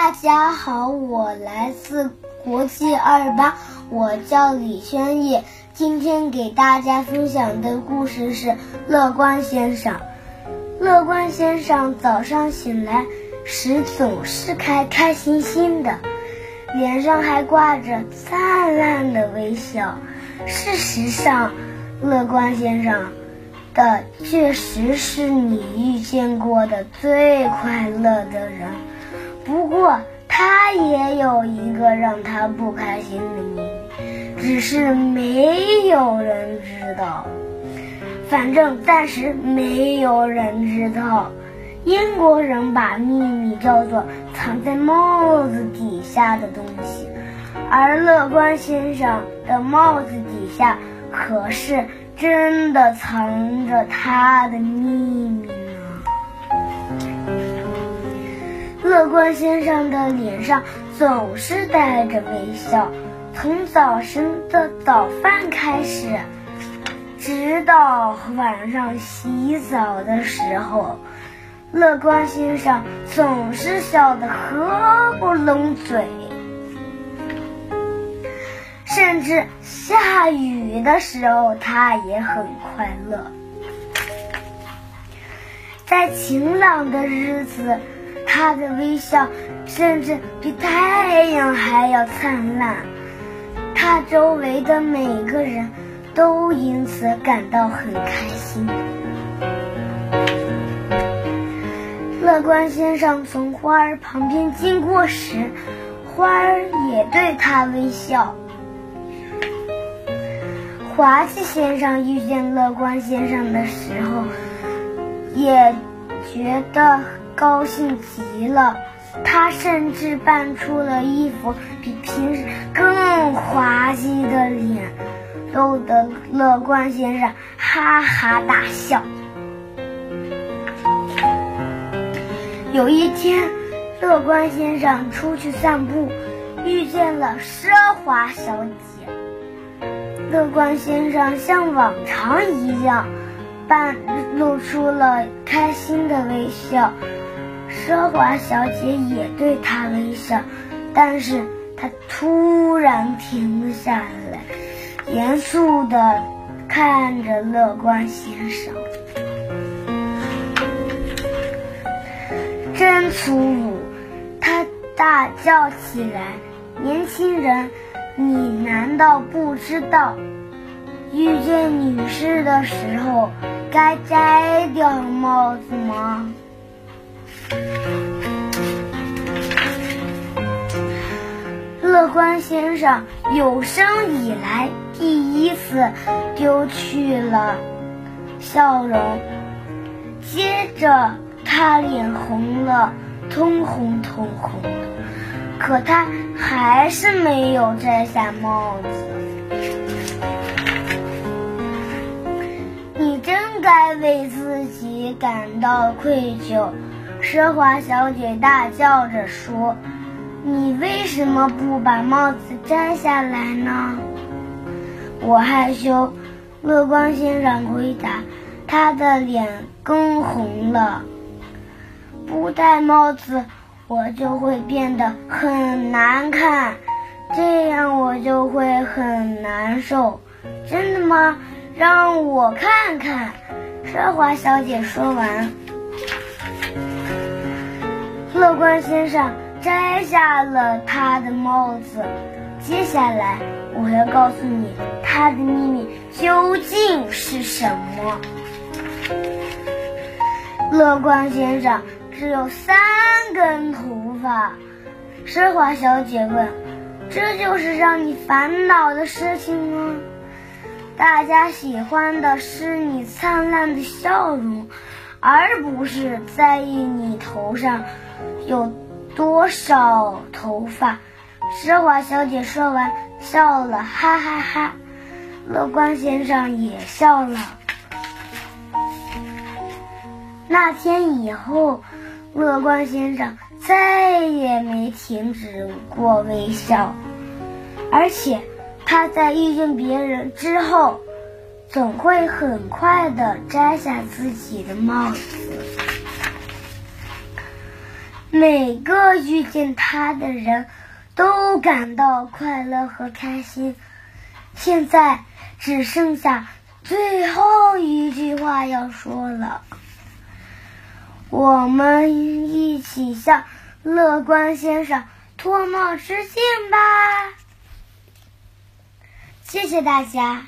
大家好，我来自国际二八，我叫李轩烨。今天给大家分享的故事是《乐观先生》。乐观先生早上醒来时总是开开心心的，脸上还挂着灿烂的微笑。事实上，乐观先生的确实是你遇见过的最快乐的人。不过，他也有一个让他不开心的秘密，只是没有人知道。反正暂时没有人知道。英国人把秘密叫做藏在帽子底下的东西，而乐观先生的帽子底下可是真的藏着他的秘密。乐观先生的脸上总是带着微笑，从早晨的早饭开始，直到晚上洗澡的时候，乐观先生总是笑得合不拢嘴。甚至下雨的时候，他也很快乐。在晴朗的日子。他的微笑甚至比太阳还要灿烂，他周围的每个人都因此感到很开心。乐观先生从花儿旁边经过时，花儿也对他微笑。滑稽先生遇见乐观先生的时候，也觉得。高兴极了，他甚至扮出了一副比平时更滑稽的脸，逗得乐观先生哈哈大笑。有一天，乐观先生出去散步，遇见了奢华小姐。乐观先生像往常一样，扮露出了开心的微笑。奢华小姐也对他微笑，但是她突然停了下来，严肃地看着乐观先生。真粗鲁！他大叫起来：“年轻人，你难道不知道，遇见女士的时候该摘掉帽子吗？”乐观先生有生以来第一次丢去了笑容，接着他脸红了，通红通红的，可他还是没有摘下帽子。你真该为自己感到愧疚。奢华小姐大叫着说：“你为什么不把帽子摘下来呢？”我害羞。乐观先生回答，他的脸更红了。不戴帽子，我就会变得很难看，这样我就会很难受。真的吗？让我看看。奢华小姐说完。乐观先生摘下了他的帽子，接下来我要告诉你他的秘密究竟是什么。乐观先生只有三根头发，奢华小姐问：“这就是让你烦恼的事情吗？”大家喜欢的是你灿烂的笑容，而不是在意你头上。有多少头发？奢华小姐说完，笑了，哈哈哈。乐观先生也笑了。那天以后，乐观先生再也没停止过微笑，而且他在遇见别人之后，总会很快的摘下自己的帽子。每个遇见他的人都感到快乐和开心。现在只剩下最后一句话要说了，我们一起向乐观先生脱帽致敬吧！谢谢大家。